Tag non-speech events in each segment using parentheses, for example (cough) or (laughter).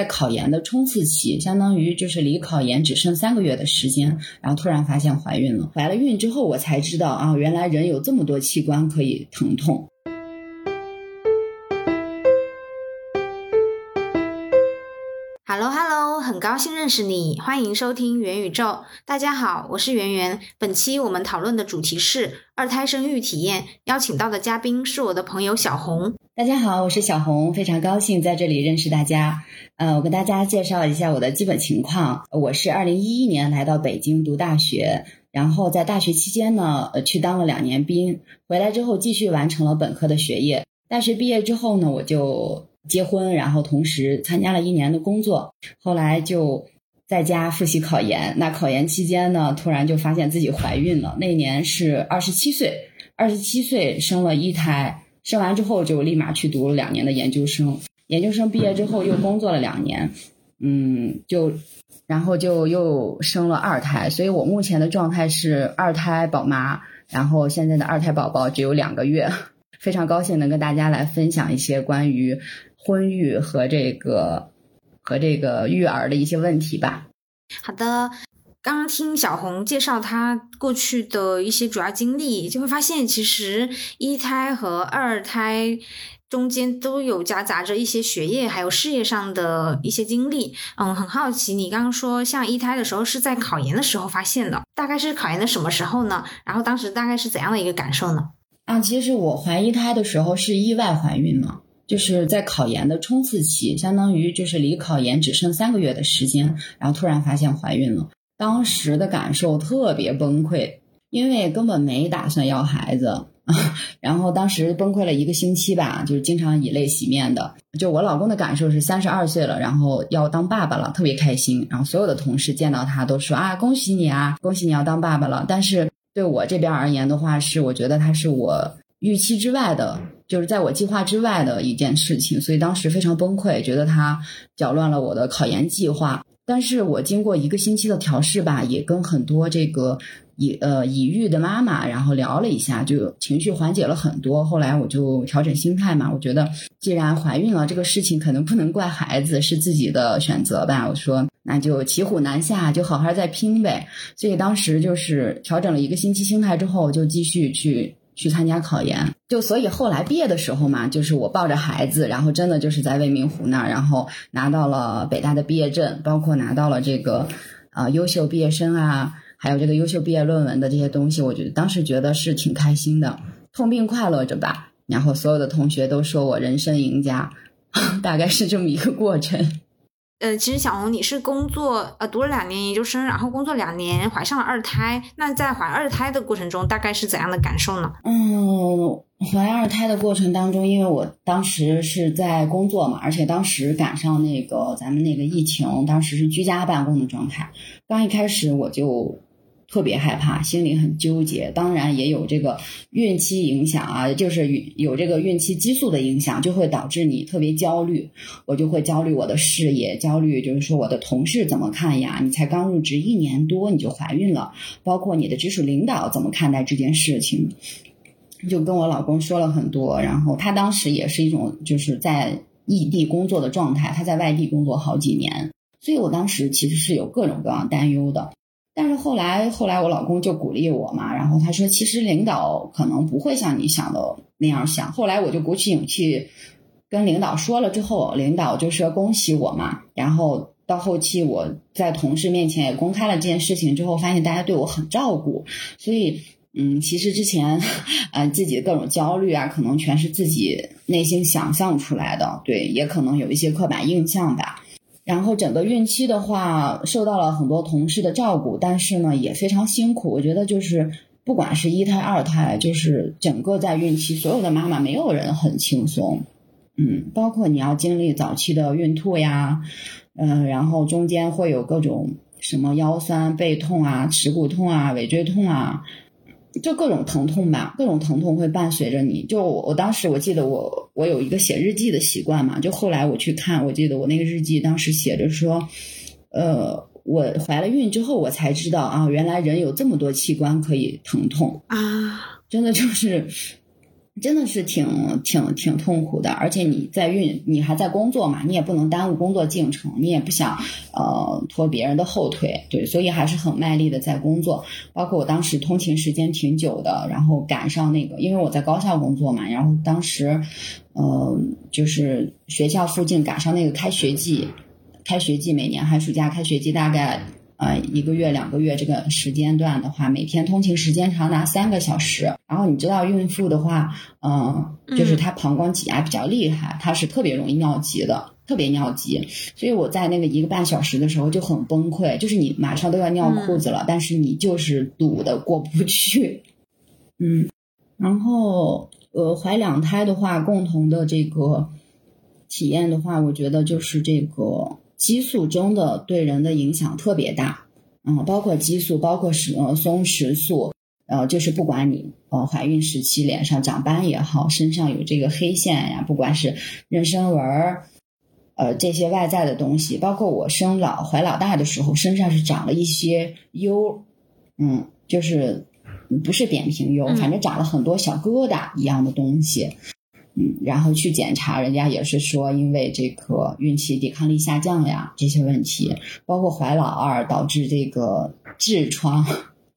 在考研的冲刺期，相当于就是离考研只剩三个月的时间，然后突然发现怀孕了。怀了孕之后，我才知道啊，原来人有这么多器官可以疼痛。Hello，Hello，很高兴认识你，欢迎收听元宇宙。大家好，我是圆圆。本期我们讨论的主题是二胎生育体验，邀请到的嘉宾是我的朋友小红。大家好，我是小红，非常高兴在这里认识大家。呃，我跟大家介绍一下我的基本情况。我是二零一一年来到北京读大学，然后在大学期间呢，呃，去当了两年兵，回来之后继续完成了本科的学业。大学毕业之后呢，我就。结婚，然后同时参加了一年的工作，后来就在家复习考研。那考研期间呢，突然就发现自己怀孕了。那年是二十七岁，二十七岁生了一胎，生完之后就立马去读了两年的研究生。研究生毕业之后又工作了两年，嗯，就然后就又生了二胎。所以我目前的状态是二胎宝妈，然后现在的二胎宝宝只有两个月。非常高兴能跟大家来分享一些关于。婚育和这个和这个育儿的一些问题吧。好的，刚刚听小红介绍她过去的一些主要经历，就会发现其实一胎和二胎中间都有夹杂着一些学业还有事业上的一些经历。嗯，很好奇，你刚刚说像一胎的时候是在考研的时候发现的，大概是考研的什么时候呢？然后当时大概是怎样的一个感受呢？啊，其实我怀一胎的时候是意外怀孕了。就是在考研的冲刺期，相当于就是离考研只剩三个月的时间，然后突然发现怀孕了。当时的感受特别崩溃，因为根本没打算要孩子，(laughs) 然后当时崩溃了一个星期吧，就是经常以泪洗面的。就我老公的感受是三十二岁了，然后要当爸爸了，特别开心。然后所有的同事见到他都说啊，恭喜你啊，恭喜你要当爸爸了。但是对我这边而言的话，是我觉得他是我。预期之外的，就是在我计划之外的一件事情，所以当时非常崩溃，觉得他搅乱了我的考研计划。但是我经过一个星期的调试吧，也跟很多这个已呃已育的妈妈，然后聊了一下，就情绪缓解了很多。后来我就调整心态嘛，我觉得既然怀孕了，这个事情可能不能怪孩子，是自己的选择吧。我说那就骑虎难下，就好好再拼呗。所以当时就是调整了一个星期心态之后，就继续去。去参加考研，就所以后来毕业的时候嘛，就是我抱着孩子，然后真的就是在未名湖那儿，然后拿到了北大的毕业证，包括拿到了这个啊优秀毕业生啊，还有这个优秀毕业论文的这些东西，我觉得当时觉得是挺开心的，痛并快乐着吧。然后所有的同学都说我人生赢家，(laughs) 大概是这么一个过程。呃，其实小红，你是工作呃读了两年研究生，然后工作两年怀上了二胎。那在怀二胎的过程中，大概是怎样的感受呢？嗯，怀二胎的过程当中，因为我当时是在工作嘛，而且当时赶上那个咱们那个疫情，当时是居家办公的状态。刚一开始我就。特别害怕，心里很纠结，当然也有这个孕期影响啊，就是有这个孕期激素的影响，就会导致你特别焦虑。我就会焦虑我的事业，焦虑就是说我的同事怎么看呀？你才刚入职一年多你就怀孕了，包括你的直属领导怎么看待这件事情？就跟我老公说了很多，然后他当时也是一种就是在异地工作的状态，他在外地工作好几年，所以我当时其实是有各种各样担忧的。但是后来，后来我老公就鼓励我嘛，然后他说，其实领导可能不会像你想的那样想。后来我就鼓起勇气跟领导说了之后，领导就说恭喜我嘛。然后到后期我在同事面前也公开了这件事情之后，发现大家对我很照顾。所以，嗯，其实之前，呃，自己的各种焦虑啊，可能全是自己内心想象出来的。对，也可能有一些刻板印象吧。然后整个孕期的话，受到了很多同事的照顾，但是呢也非常辛苦。我觉得就是不管是一胎二胎，就是整个在孕期，所有的妈妈没有人很轻松。嗯，包括你要经历早期的孕吐呀，嗯，然后中间会有各种什么腰酸背痛啊、耻骨痛啊、尾椎痛啊。就各种疼痛吧，各种疼痛会伴随着你。就我当时我记得我我有一个写日记的习惯嘛，就后来我去看，我记得我那个日记当时写着说，呃，我怀了孕之后我才知道啊，原来人有这么多器官可以疼痛啊，真的就是真的是挺挺挺痛苦的，而且你在孕，你还在工作嘛，你也不能耽误工作进程，你也不想呃拖别人的后腿，对，所以还是很卖力的在工作。包括我当时通勤时间挺久的，然后赶上那个，因为我在高校工作嘛，然后当时呃就是学校附近赶上那个开学季，开学季每年寒暑假开学季大概。呃，一个月、两个月这个时间段的话，每天通勤时间长达三个小时。然后你知道，孕妇的话，嗯，就是她膀胱挤压比较厉害，她是特别容易尿急的，特别尿急。所以我在那个一个半小时的时候就很崩溃，就是你马上都要尿裤子了，但是你就是堵的过不去。(laughs) 嗯，然后呃，怀两胎的话，共同的这个体验的话，我觉得就是这个。激素中的对人的影响特别大，嗯，包括激素，包括是呃松弛素，呃，就是不管你呃怀孕时期脸上长斑也好，身上有这个黑线呀，不管是妊娠纹儿，呃这些外在的东西，包括我生老怀老大的时候，身上是长了一些疣，嗯，就是不是扁平疣，反正长了很多小疙瘩一样的东西。嗯，然后去检查，人家也是说，因为这个孕期抵抗力下降呀，这些问题，包括怀老二导致这个痔疮，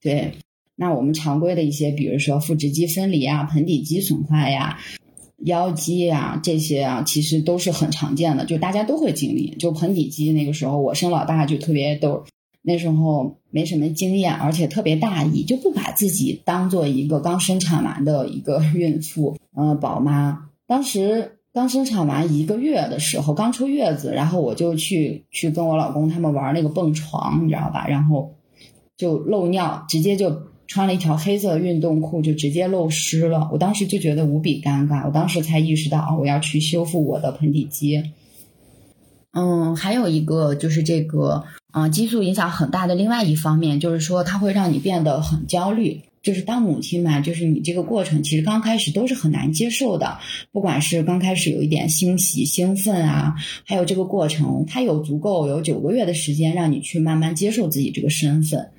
对。那我们常规的一些，比如说腹直肌分离啊、盆底肌损坏呀、腰肌啊这些啊，其实都是很常见的，就大家都会经历。就盆底肌那个时候，我生老大就特别逗，那时候没什么经验，而且特别大意，就不把自己当做一个刚生产完的一个孕妇，呃，宝妈。当时刚生产完一个月的时候，刚出月子，然后我就去去跟我老公他们玩那个蹦床，你知道吧？然后就漏尿，直接就穿了一条黑色运动裤，就直接漏湿了。我当时就觉得无比尴尬，我当时才意识到我要去修复我的盆底肌。嗯，还有一个就是这个，嗯，激素影响很大的另外一方面，就是说它会让你变得很焦虑。就是当母亲嘛，就是你这个过程其实刚开始都是很难接受的，不管是刚开始有一点欣喜、兴奋啊，还有这个过程，它有足够有九个月的时间让你去慢慢接受自己这个身份，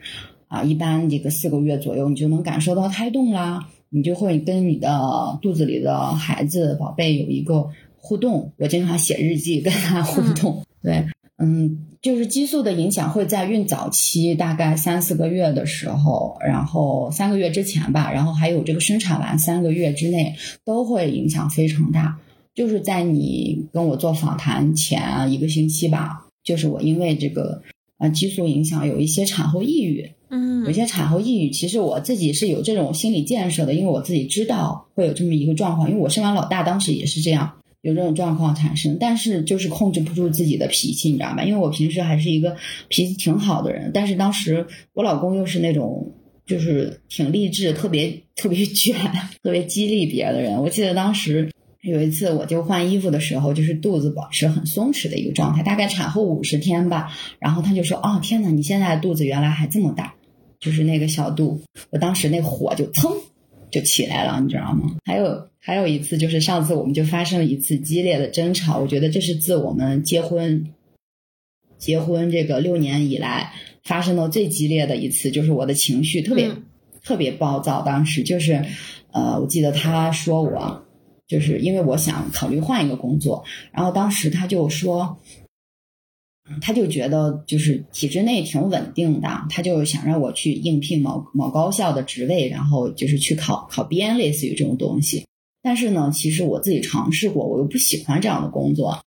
啊，一般这个四个月左右你就能感受到胎动啦，你就会跟你的肚子里的孩子宝贝有一个互动，我经常写日记跟他互动，对。嗯，就是激素的影响会在孕早期，大概三四个月的时候，然后三个月之前吧，然后还有这个生产完三个月之内，都会影响非常大。就是在你跟我做访谈前一个星期吧，就是我因为这个呃激素影响，有一些产后抑郁，嗯，有些产后抑郁，其实我自己是有这种心理建设的，因为我自己知道会有这么一个状况，因为我生完老大当时也是这样。有这种状况产生，但是就是控制不住自己的脾气，你知道吧？因为我平时还是一个脾气挺好的人，但是当时我老公又是那种就是挺励志、特别特别卷、特别激励别的人。我记得当时有一次，我就换衣服的时候，就是肚子保持很松弛的一个状态，大概产后五十天吧。然后他就说：“哦，天呐，你现在肚子原来还这么大，就是那个小肚。”我当时那火就噌就起来了，你知道吗？还有。还有一次，就是上次我们就发生了一次激烈的争吵。我觉得这是自我们结婚结婚这个六年以来发生的最激烈的一次，就是我的情绪特别特别暴躁。当时就是，呃，我记得他说我就是因为我想考虑换一个工作，然后当时他就说。他就觉得就是体制内挺稳定的，他就想让我去应聘某某高校的职位，然后就是去考考编，类似于这种东西。但是呢，其实我自己尝试过，我又不喜欢这样的工作，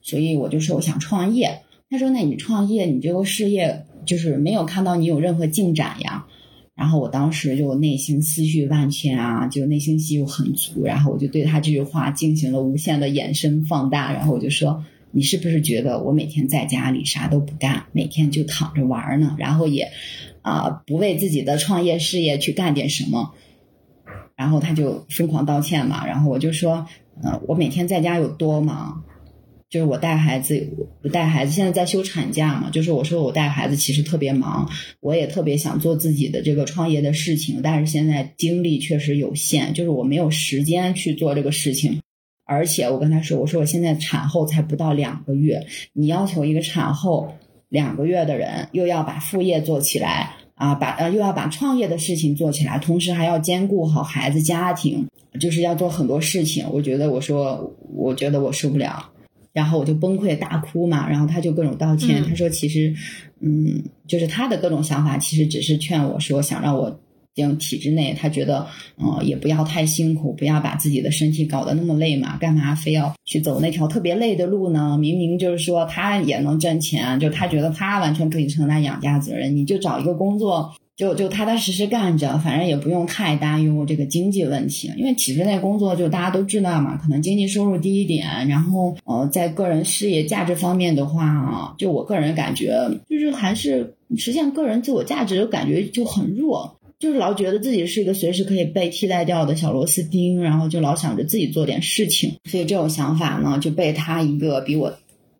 所以我就说我想创业。他说：“那你创业，你这个事业就是没有看到你有任何进展呀。”然后我当时就内心思绪万千啊，就内心戏又很足，然后我就对他这句话进行了无限的延伸放大，然后我就说。你是不是觉得我每天在家里啥都不干，每天就躺着玩呢？然后也，啊，不为自己的创业事业去干点什么？然后他就疯狂道歉嘛。然后我就说，呃，我每天在家有多忙？就是我带孩子，我带孩子现在在休产假嘛。就是我说我带孩子其实特别忙，我也特别想做自己的这个创业的事情，但是现在精力确实有限，就是我没有时间去做这个事情。而且我跟他说：“我说我现在产后才不到两个月，你要求一个产后两个月的人又要把副业做起来啊，把呃又要把创业的事情做起来，同时还要兼顾好孩子家庭，就是要做很多事情。我觉得我说，我觉得我受不了，然后我就崩溃大哭嘛。然后他就各种道歉，他说其实，嗯，就是他的各种想法，其实只是劝我说想让我。进体制内，他觉得，嗯，也不要太辛苦，不要把自己的身体搞得那么累嘛，干嘛非要去走那条特别累的路呢？明明就是说他也能挣钱，就他觉得他完全可以承担养家责任，你就找一个工作，就就踏踏实实干着，反正也不用太担忧这个经济问题，因为体制内工作就大家都知道嘛，可能经济收入低一点，然后呃，在个人事业价值方面的话，就我个人感觉，就是还是实现个人自我价值的感觉就很弱。就是老觉得自己是一个随时可以被替代掉的小螺丝钉，然后就老想着自己做点事情，所以这种想法呢，就被他一个比我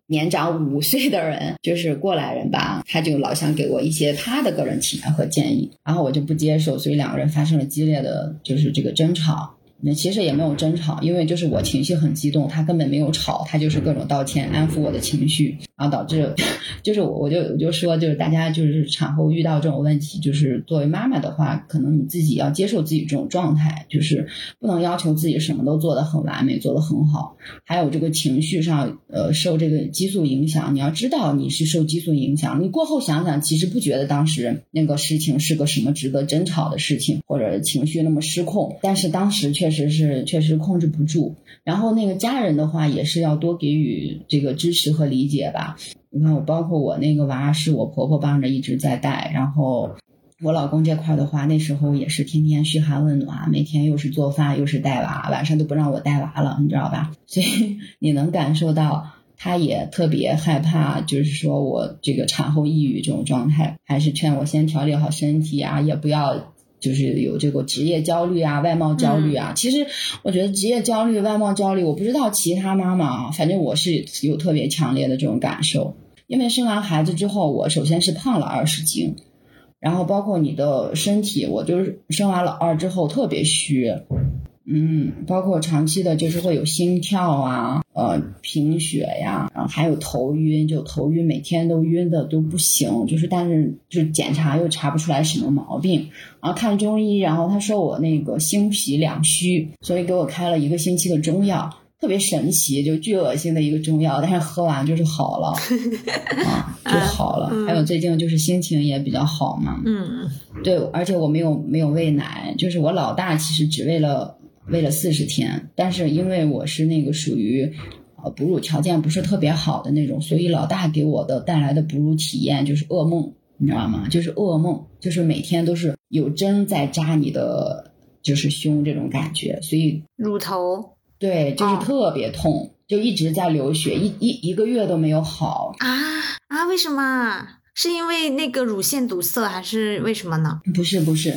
年长五岁的人，就是过来人吧，他就老想给我一些他的个人体验和建议，然后我就不接受，所以两个人发生了激烈的就是这个争吵。那其实也没有争吵，因为就是我情绪很激动，他根本没有吵，他就是各种道歉，安抚我的情绪，导致，就是我我就我就说，就是大家就是产后遇到这种问题，就是作为妈妈的话，可能你自己要接受自己这种状态，就是不能要求自己什么都做得很完美，做得很好。还有这个情绪上，呃，受这个激素影响，你要知道你是受激素影响，你过后想想，其实不觉得当时那个事情是个什么值得争吵的事情，或者情绪那么失控，但是当时。确实是，确实控制不住。然后那个家人的话，也是要多给予这个支持和理解吧。你看，我包括我那个娃是我婆婆帮着一直在带，然后我老公这块的话，那时候也是天天嘘寒问暖，每天又是做饭又是带娃，晚上都不让我带娃了，你知道吧？(laughs) 所以你能感受到，他也特别害怕，就是说我这个产后抑郁这种状态，还是劝我先调理好身体啊，也不要。就是有这个职业焦虑啊，外貌焦虑啊。其实我觉得职业焦虑、外貌焦虑，我不知道其他妈妈啊，反正我是有特别强烈的这种感受。因为生完孩子之后，我首先是胖了二十斤，然后包括你的身体，我就是生完老二之后特别虚。嗯，包括长期的，就是会有心跳啊，呃，贫血呀，然后还有头晕，就头晕，每天都晕的都不行，就是但是就检查又查不出来什么毛病，然后看中医，然后他说我那个心脾两虚，所以给我开了一个星期的中药，特别神奇，就巨恶心的一个中药，但是喝完就是好了，(laughs) 啊，就好了。还有最近就是心情也比较好嘛，嗯，对，而且我没有没有喂奶，就是我老大其实只喂了。喂了四十天，但是因为我是那个属于，呃，哺乳条件不是特别好的那种，所以老大给我的带来的哺乳体验就是噩梦，你知道吗？就是噩梦，就是每天都是有针在扎你的，就是胸这种感觉，所以乳头对，就是特别痛，就一直在流血，一一一个月都没有好啊啊！为什么？是因为那个乳腺堵塞，还是为什么呢？不是，不是。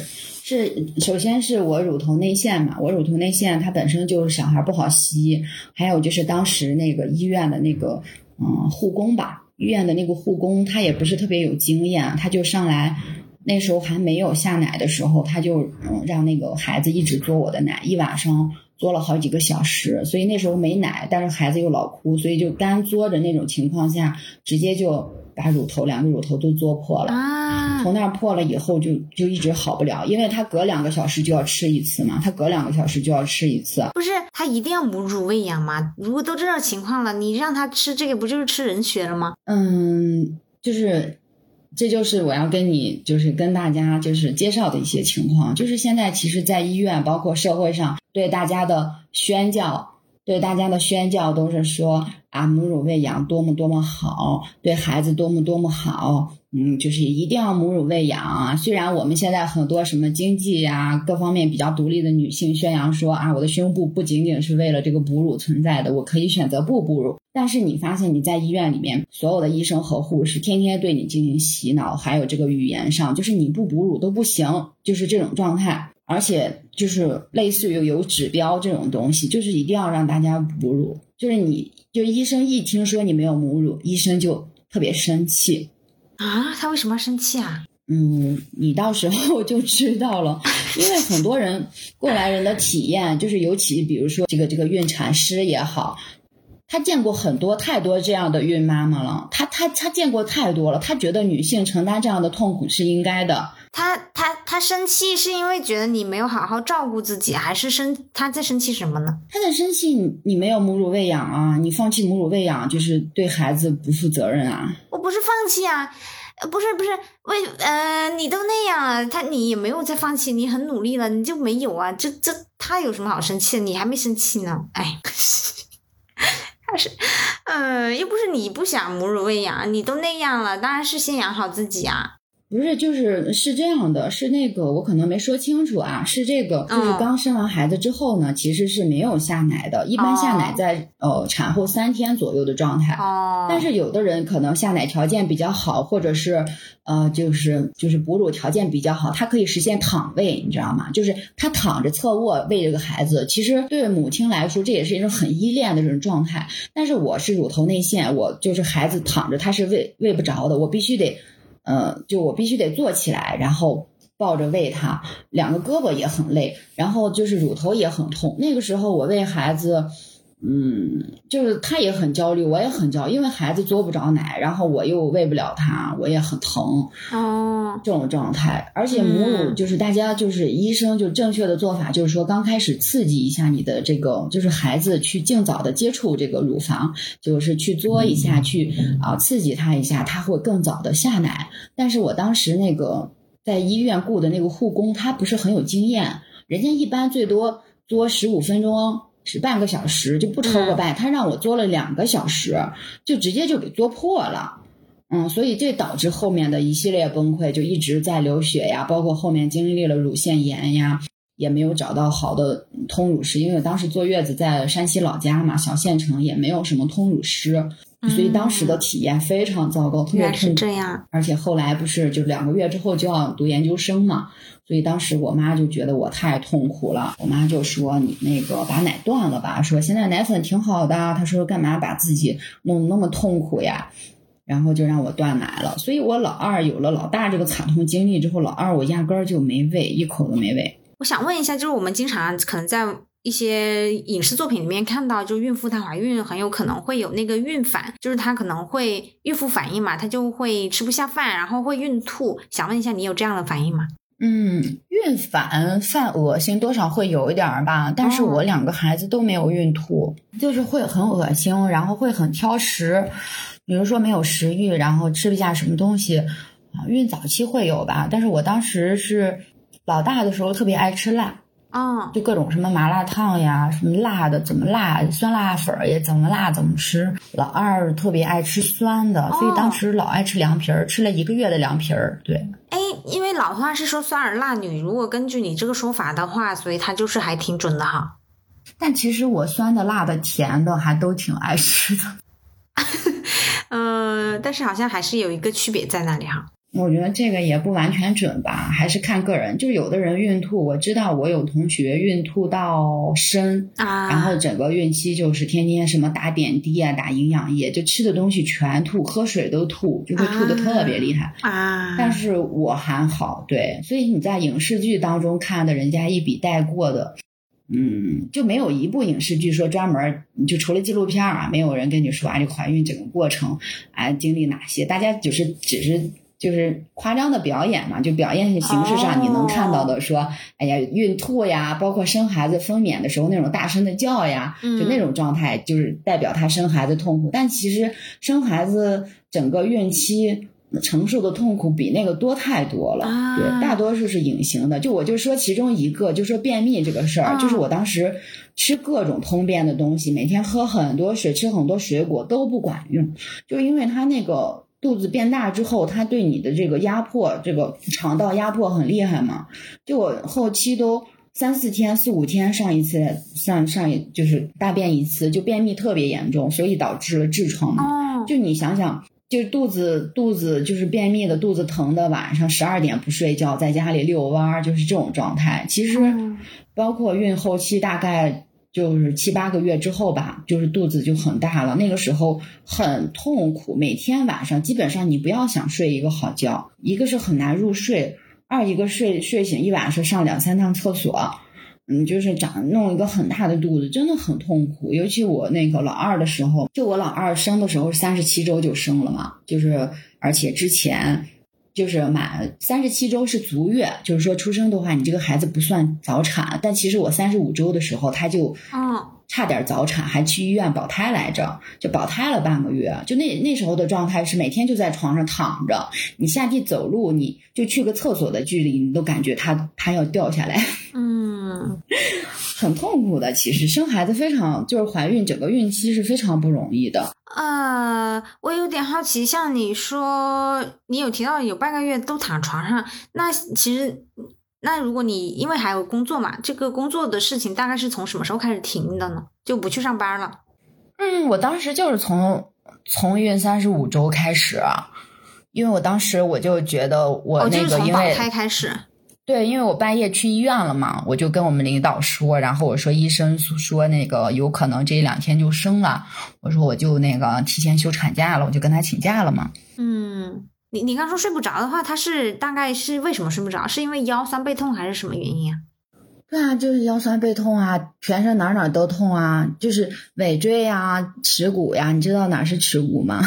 是，首先是我乳头内陷嘛，我乳头内陷它本身就是小孩不好吸，还有就是当时那个医院的那个嗯护工吧，医院的那个护工他也不是特别有经验，他就上来，那时候还没有下奶的时候，他就嗯让那个孩子一直嘬我的奶，一晚上嘬了好几个小时，所以那时候没奶，但是孩子又老哭，所以就干嘬着那种情况下，直接就把乳头两个乳头都嘬破了。从那儿破了以后，就就一直好不了，因为他隔两个小时就要吃一次嘛，他隔两个小时就要吃一次。不是他一定要母乳喂养吗？如果都这种情况了，你让他吃这个，不就是吃人血了吗？嗯，就是，这就是我要跟你就是跟大家就是介绍的一些情况，就是现在其实，在医院包括社会上对大家的宣教，对大家的宣教都是说啊，母乳喂养多么多么好，对孩子多么多么好。嗯，就是一定要母乳喂养啊！虽然我们现在很多什么经济呀各方面比较独立的女性宣扬说啊，我的胸部不仅仅是为了这个哺乳存在的，我可以选择不哺乳。但是你发现你在医院里面，所有的医生和护士天天对你进行洗脑，还有这个语言上，就是你不哺乳都不行，就是这种状态。而且就是类似于有指标这种东西，就是一定要让大家哺乳。就是你就医生一听说你没有母乳，医生就特别生气。啊，他为什么要生气啊？嗯，你到时候就知道了。因为很多人过来人的体验，就是尤其比如说这个这个孕产师也好，他见过很多太多这样的孕妈妈了，他他他见过太多了，他觉得女性承担这样的痛苦是应该的。她她她生气是因为觉得你没有好好照顾自己，还是生他在生气什么呢？他在生气你你没有母乳喂养啊，你放弃母乳喂养就是对孩子不负责任啊。我不是放弃啊。呃，不是不是，为呃，你都那样了，他你也没有再放弃，你很努力了，你就没有啊？这这他有什么好生气的？你还没生气呢，哎，(laughs) 他是，呃，又不是你不想母乳喂养，你都那样了，当然是先养好自己啊。不是，就是是这样的，是那个我可能没说清楚啊，是这个，就是刚生完孩子之后呢，其实是没有下奶的，一般下奶在呃产后三天左右的状态。哦。但是有的人可能下奶条件比较好，或者是呃就是就是哺乳条件比较好，他可以实现躺喂，你知道吗？就是他躺着侧卧喂这个孩子，其实对母亲来说这也是一种很依恋的这种状态。但是我是乳头内陷，我就是孩子躺着他是喂喂不着的，我必须得。呃，就我必须得坐起来，然后抱着喂他，两个胳膊也很累，然后就是乳头也很痛。那个时候我喂孩子。嗯，就是他也很焦虑，我也很焦，因为孩子嘬不着奶，然后我又喂不了他，我也很疼。哦，这种状态，而且母乳就是大家就是医生就正确的做法就是说，刚开始刺激一下你的这个，就是孩子去尽早的接触这个乳房，就是去嘬一下，去啊刺激他一下，他会更早的下奶。但是我当时那个在医院雇的那个护工，他不是很有经验，人家一般最多嘬十五分钟。是半个小时就不超过半，他让我做了两个小时，就直接就给做破了，嗯，所以这导致后面的一系列崩溃，就一直在流血呀，包括后面经历了乳腺炎呀，也没有找到好的通乳师，因为当时坐月子在山西老家嘛，小县城也没有什么通乳师，所以当时的体验非常糟糕，特别痛。这样，而且后来不是就两个月之后就要读研究生嘛。所以当时我妈就觉得我太痛苦了，我妈就说你那个把奶断了吧，说现在奶粉挺好的，她说干嘛把自己弄得那么痛苦呀，然后就让我断奶了。所以我老二有了老大这个惨痛经历之后，老二我压根儿就没喂，一口都没喂。我想问一下，就是我们经常可能在一些影视作品里面看到，就孕妇她怀孕很有可能会有那个孕反，就是她可能会孕妇反应嘛，她就会吃不下饭，然后会孕吐。想问一下，你有这样的反应吗？嗯，孕反犯恶心多少会有一点儿吧，但是我两个孩子都没有孕吐，就是会很恶心，然后会很挑食，比如说没有食欲，然后吃不下什么东西啊。孕早期会有吧，但是我当时是老大的时候特别爱吃辣。啊，就各种什么麻辣烫呀，什么辣的怎么辣，酸辣粉也怎么辣怎么吃。老二特别爱吃酸的，所以当时老爱吃凉皮儿，吃了一个月的凉皮儿。对，哎，因为老话是说酸儿辣女，如果根据你这个说法的话，所以它就是还挺准的哈。但其实我酸的、辣的、甜的还都挺爱吃的。嗯，(laughs) 但是好像还是有一个区别在那里哈。我觉得这个也不完全准吧，还是看个人。就有的人孕吐，我知道我有同学孕吐到深啊，然后整个孕期就是天天什么打点滴啊，打营养液，就吃的东西全吐，喝水都吐，就会吐的特别厉害啊。但是我还好，对，所以你在影视剧当中看的人家一笔带过的，嗯，就没有一部影视剧说专门就除了纪录片啊，没有人跟你说啊，这怀孕整个过程啊经历哪些，大家就是只是。就是夸张的表演嘛，就表演形式上你能看到的，说，哎呀，孕吐呀，包括生孩子分娩的时候那种大声的叫呀，就那种状态，就是代表她生孩子痛苦。但其实生孩子整个孕期承受的痛苦比那个多太多了，对，大多数是隐形的。就我就说其中一个，就说便秘这个事儿，就是我当时吃各种通便的东西，每天喝很多水，吃很多水果都不管用，就因为他那个。肚子变大之后，它对你的这个压迫，这个肠道压迫很厉害嘛？就我后期都三四天、四五天上一次，上上一就是大便一次，就便秘特别严重，所以导致了痔疮嘛。就你想想，就肚子肚子就是便秘的，肚子疼的，晚上十二点不睡觉，在家里遛弯儿，就是这种状态。其实包括孕后期，大概。就是七八个月之后吧，就是肚子就很大了，那个时候很痛苦，每天晚上基本上你不要想睡一个好觉，一个是很难入睡，二一个睡睡醒一晚上上两三趟厕所，嗯，就是长弄一个很大的肚子，真的很痛苦。尤其我那个老二的时候，就我老二生的时候三十七周就生了嘛，就是而且之前就是满三十七周是足月，就是说出生的话，你这个孩子不算早产。但其实我三十五周的时候他就哦，差点早产，还去医院保胎来着，就保胎了半个月。就那那时候的状态是每天就在床上躺着，你下地走路，你就去个厕所的距离，你都感觉他他要掉下来。(laughs) 嗯，很痛苦的。其实生孩子非常，就是怀孕整个孕期是非常不容易的。呃，我有点好奇，像你说你有提到有半个月都躺床上，那其实那如果你因为还有工作嘛，这个工作的事情大概是从什么时候开始停的呢？就不去上班了？嗯，我当时就是从从孕三十五周开始，因为我当时我就觉得我哦，就从保个因为、胎开始。对，因为我半夜去医院了嘛，我就跟我们领导说，然后我说医生说那个有可能这两天就生了，我说我就那个提前休产假了，我就跟他请假了嘛。嗯，你你刚说睡不着的话，他是大概是为什么睡不着？是因为腰酸背痛还是什么原因啊？对啊，就是腰酸背痛啊，全身哪哪都痛啊，就是尾椎呀、耻骨呀，你知道哪是耻骨吗？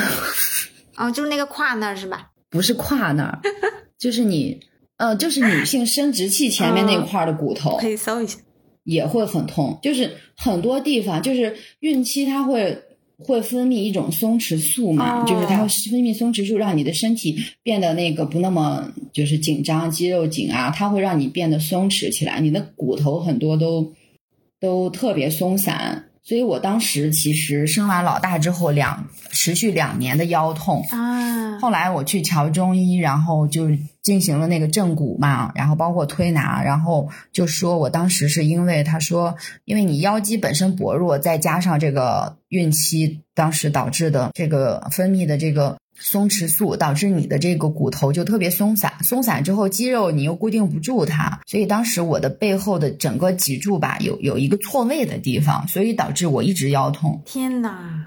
(laughs) 哦，就是那个胯那儿是吧？不是胯那儿，(laughs) 就是你，呃，就是女性生殖器前面那块儿的骨头可以搜一下。也会很痛，就是很多地方，就是孕期它会会分泌一种松弛素嘛，哦就是它会分泌松弛素，让你的身体变得那个不那么就是紧张，肌肉紧啊，它会让你变得松弛起来，你的骨头很多都都特别松散。所以我当时其实生完老大之后两持续两年的腰痛，啊，后来我去瞧中医，然后就进行了那个正骨嘛，然后包括推拿，然后就说我当时是因为他说，因为你腰肌本身薄弱，再加上这个孕期当时导致的这个分泌的这个松弛素，导致你的这个骨头就特别松散，松散之后肌肉你又固定不住它，所以当时我的背后的整个脊柱吧有有一个错位的地方，所以导致我一直腰痛。天呐！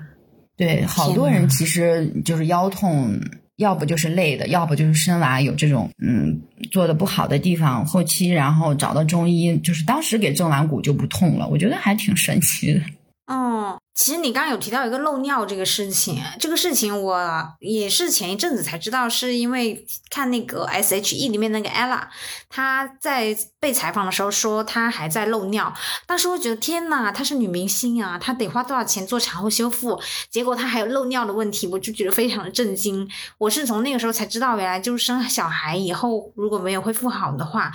对，好多人其实就是腰痛，要不就是累的，要不就是生娃有这种嗯做的不好的地方，后期然后找到中医，就是当时给正完骨就不痛了，我觉得还挺神奇的。哦，其实你刚刚有提到一个漏尿这个事情，这个事情我也是前一阵子才知道，是因为看那个 S H E 里面那个 ella，她在被采访的时候说她还在漏尿，当时我觉得天呐，她是女明星啊，她得花多少钱做产后修复，结果她还有漏尿的问题，我就觉得非常的震惊。我是从那个时候才知道，原来就是生小孩以后如果没有恢复好的话，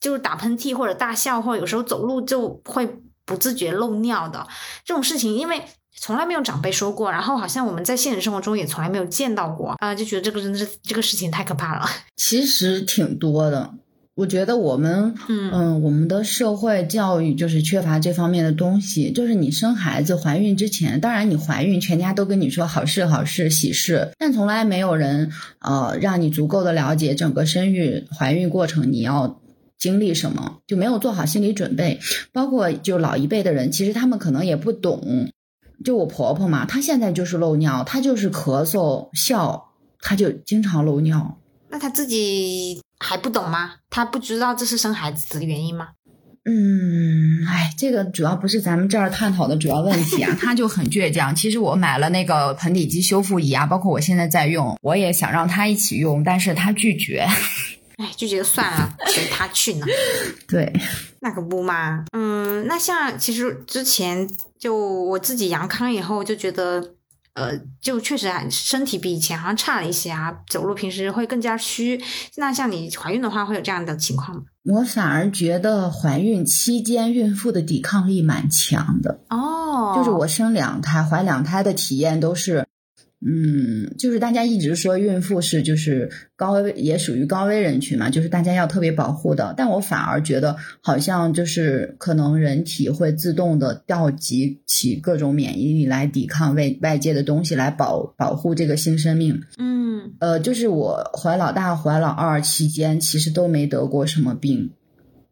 就是打喷嚏或者大笑，或者有时候走路就会不自觉漏尿的这种事情，因为从来没有长辈说过，然后好像我们在现实生活中也从来没有见到过，啊、就觉得这个真的是这个事情太可怕了。(laughs) 其实挺多的，我觉得我们嗯嗯，我们的社会教育就是缺乏这方面的东西。就是你生孩子、怀孕之前，当然你怀孕，全家都跟你说好事、好事、喜事，但从来没有人呃让你足够的了解整个生育、怀孕过程你要经历什么，就没有做好心理准备。包括就老一辈的人，其实他们可能也不懂。就我婆婆嘛，她现在就是漏尿，她就是咳嗽、笑，她就经常漏尿。那她自己还不懂吗？她不知道这是生孩子的原因吗？嗯，哎，这个主要不是咱们这儿探讨的主要问题啊，(laughs) 她就很倔强。其实我买了那个盆底肌修复仪啊，包括我现在在用，我也想让她一起用，但是她拒绝。哎，就觉得算了，随他去呢。(laughs) 对，那可不嘛，嗯，那像其实之前就我自己阳康以后就觉得，呃，就确实还身体比以前好像差了一些啊，走路平时会更加虚。那像你怀孕的话，会有这样的情况吗？我反而觉得怀孕期间孕妇的抵抗力蛮强的，哦，就是我生两胎、怀两胎的体验都是。嗯，就是大家一直说孕妇是就是高危，也属于高危人群嘛，就是大家要特别保护的。但我反而觉得好像就是可能人体会自动的调集起各种免疫力来抵抗外外界的东西，来保保护这个新生命。嗯呃，就是我怀老大、怀老二期间，其实都没得过什么病，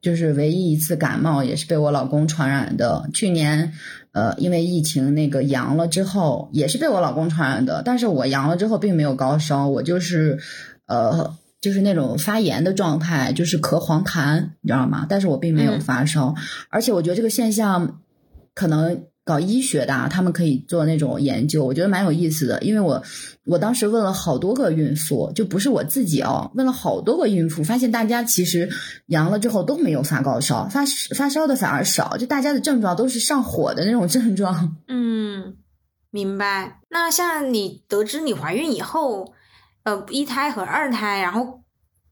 就是唯一一次感冒也是被我老公传染的。去年，呃，因为疫情那个阳了之后，也是被我老公传染的。但是我阳了之后并没有高烧，我就是，呃，就是那种发炎的状态，就是咳黄痰，你知道吗？但是我并没有嗯发烧，而且我觉得这个现象可能搞医学的啊，他们可以做那种研究，我觉得蛮有意思的。因为我我当时问了好多个孕妇，就不是我自己哦，问了好多个孕妇，发现大家其实阳了之后都没有发高烧，发发烧的反而少，就大家的症状都是上火的那种症状。嗯，明白。那像你得知你怀孕以后，呃，一胎和二胎，然后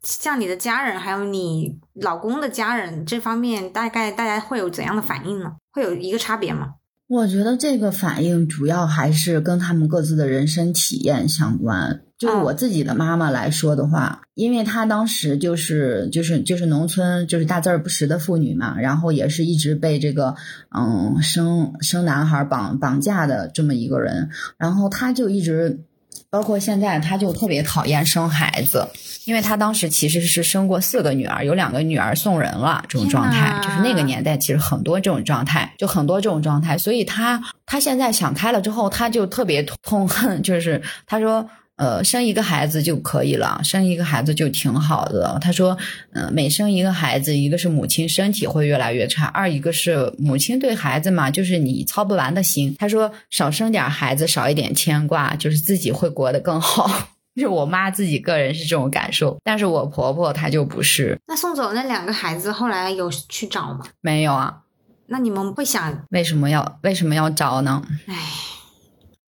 像你的家人还有你老公的家人这方面，大概大家会有怎样的反应呢？会有一个差别吗？我觉得这个反应主要还是跟他们各自的人生体验相关。就我自己的妈妈来说的话，因为她当时就是就是就是农村就是大字儿不识的妇女嘛，然后也是一直被这个嗯生生男孩绑绑架的这么一个人，然后她就一直。包括现在，她就特别讨厌生孩子，因为她当时其实是生过四个女儿，有两个女儿送人了，这种状态就是那个年代其实很多这种状态，就很多这种状态，所以她她现在想开了之后，她就特别痛恨，就是她说。呃，生一个孩子就可以了，生一个孩子就挺好的。他说，呃，每生一个孩子，一个是母亲身体会越来越差，二一个是母亲对孩子嘛，就是你操不完的心。他说，少生点孩子，少一点牵挂，就是自己会过得更好。(laughs) 就是我妈自己个人是这种感受，但是我婆婆她就不是，那送走那两个孩子，后来有去找吗？没有啊。那你们会想，为什么要为什么要找呢？哎，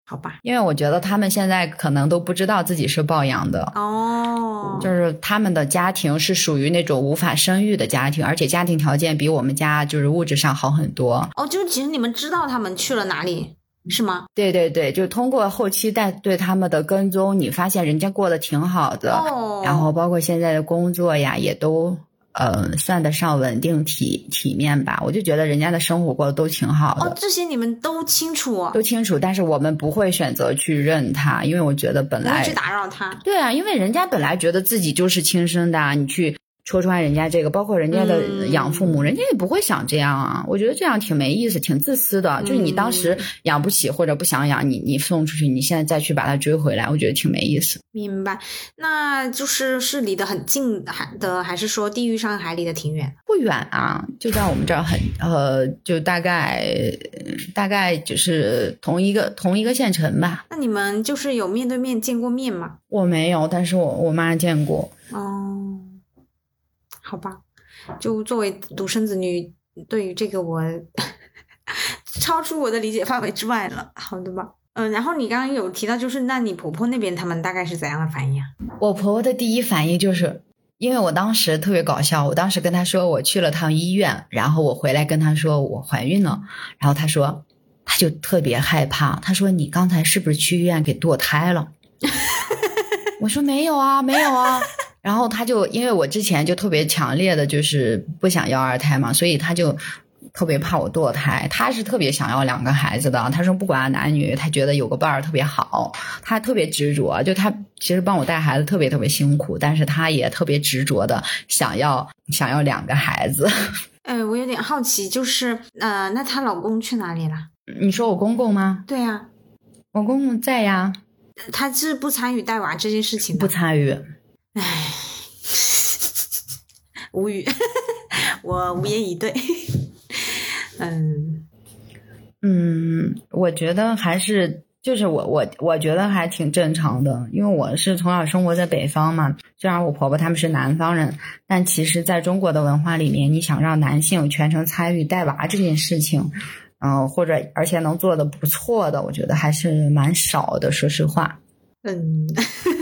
好吧，因为我觉得他们现在可能都不知道自己是抱养的，哦，就是他们的家庭是属于那种无法生育的家庭，而且家庭条件比我们家就是物质上好很多。哦，就是其实你们知道他们去了哪里，是吗？对对对，就通过后期带对他们的跟踪，你发现人家过得挺好的，哦，然后包括现在的工作呀，也都呃算得上稳定体体面吧。我就觉得人家的生活过得都挺好的。哦，这些你们都清楚，哦都清楚，但是我们不会选择去认他，因为我觉得本来不去打扰他。对啊，因为人家本来觉得自己就是亲生的啊，你去戳穿人家这个，包括人家的嗯养父母，人家也不会想这样啊。我觉得这样挺没意思，挺自私的。就是你当时养不起或者不想养，你你送出去，你现在再去把它追回来，我觉得挺没意思。明白，那就是是离得很近还的，还是说地域上还离得挺远？不远啊，就在我们这儿很呃，就大概大概就是同一个同一个县城吧。那你们就是有面对面见过面吗？我没有，但是我我妈见过。哦，好吧，就作为独生子女，对于这个我 (laughs) 超出我的理解范围之外了。好的吧，嗯，然后你刚刚有提到，就是那你婆婆那边他们大概是怎样的反应啊？我婆婆的第一反应就是，因为我当时特别搞笑，我当时跟她说我去了趟医院，然后我回来跟她说我怀孕了，然后她说，她就特别害怕，她说你刚才是不是去医院给堕胎了？(laughs) 我说没有啊，没有啊。然后他就因为我之前就特别强烈的就是不想要二胎嘛，所以他就。特别怕我堕胎，他是特别想要两个孩子的。他说不管男女，他觉得有个伴儿特别好。他特别执着，就他其实帮我带孩子特别特别辛苦，但是他也特别执着的想要想要两个孩子。(laughs) 哎，我有点好奇，就是呃，那她老公去哪里了？你说我公公吗？对呀、我公公在呀，他是不参与带娃这件事情不。参与。唉，无语，(laughs) 我无言以对。(laughs) 嗯，嗯，我觉得还是就是我我我觉得还挺正常的，因为我是从小生活在北方嘛。虽然我婆婆他们是南方人，但其实在中国的文化里面，你想让男性全程参与带娃这件事情，嗯、或者而且能做的不错的，我觉得还是蛮少的。说实话，嗯，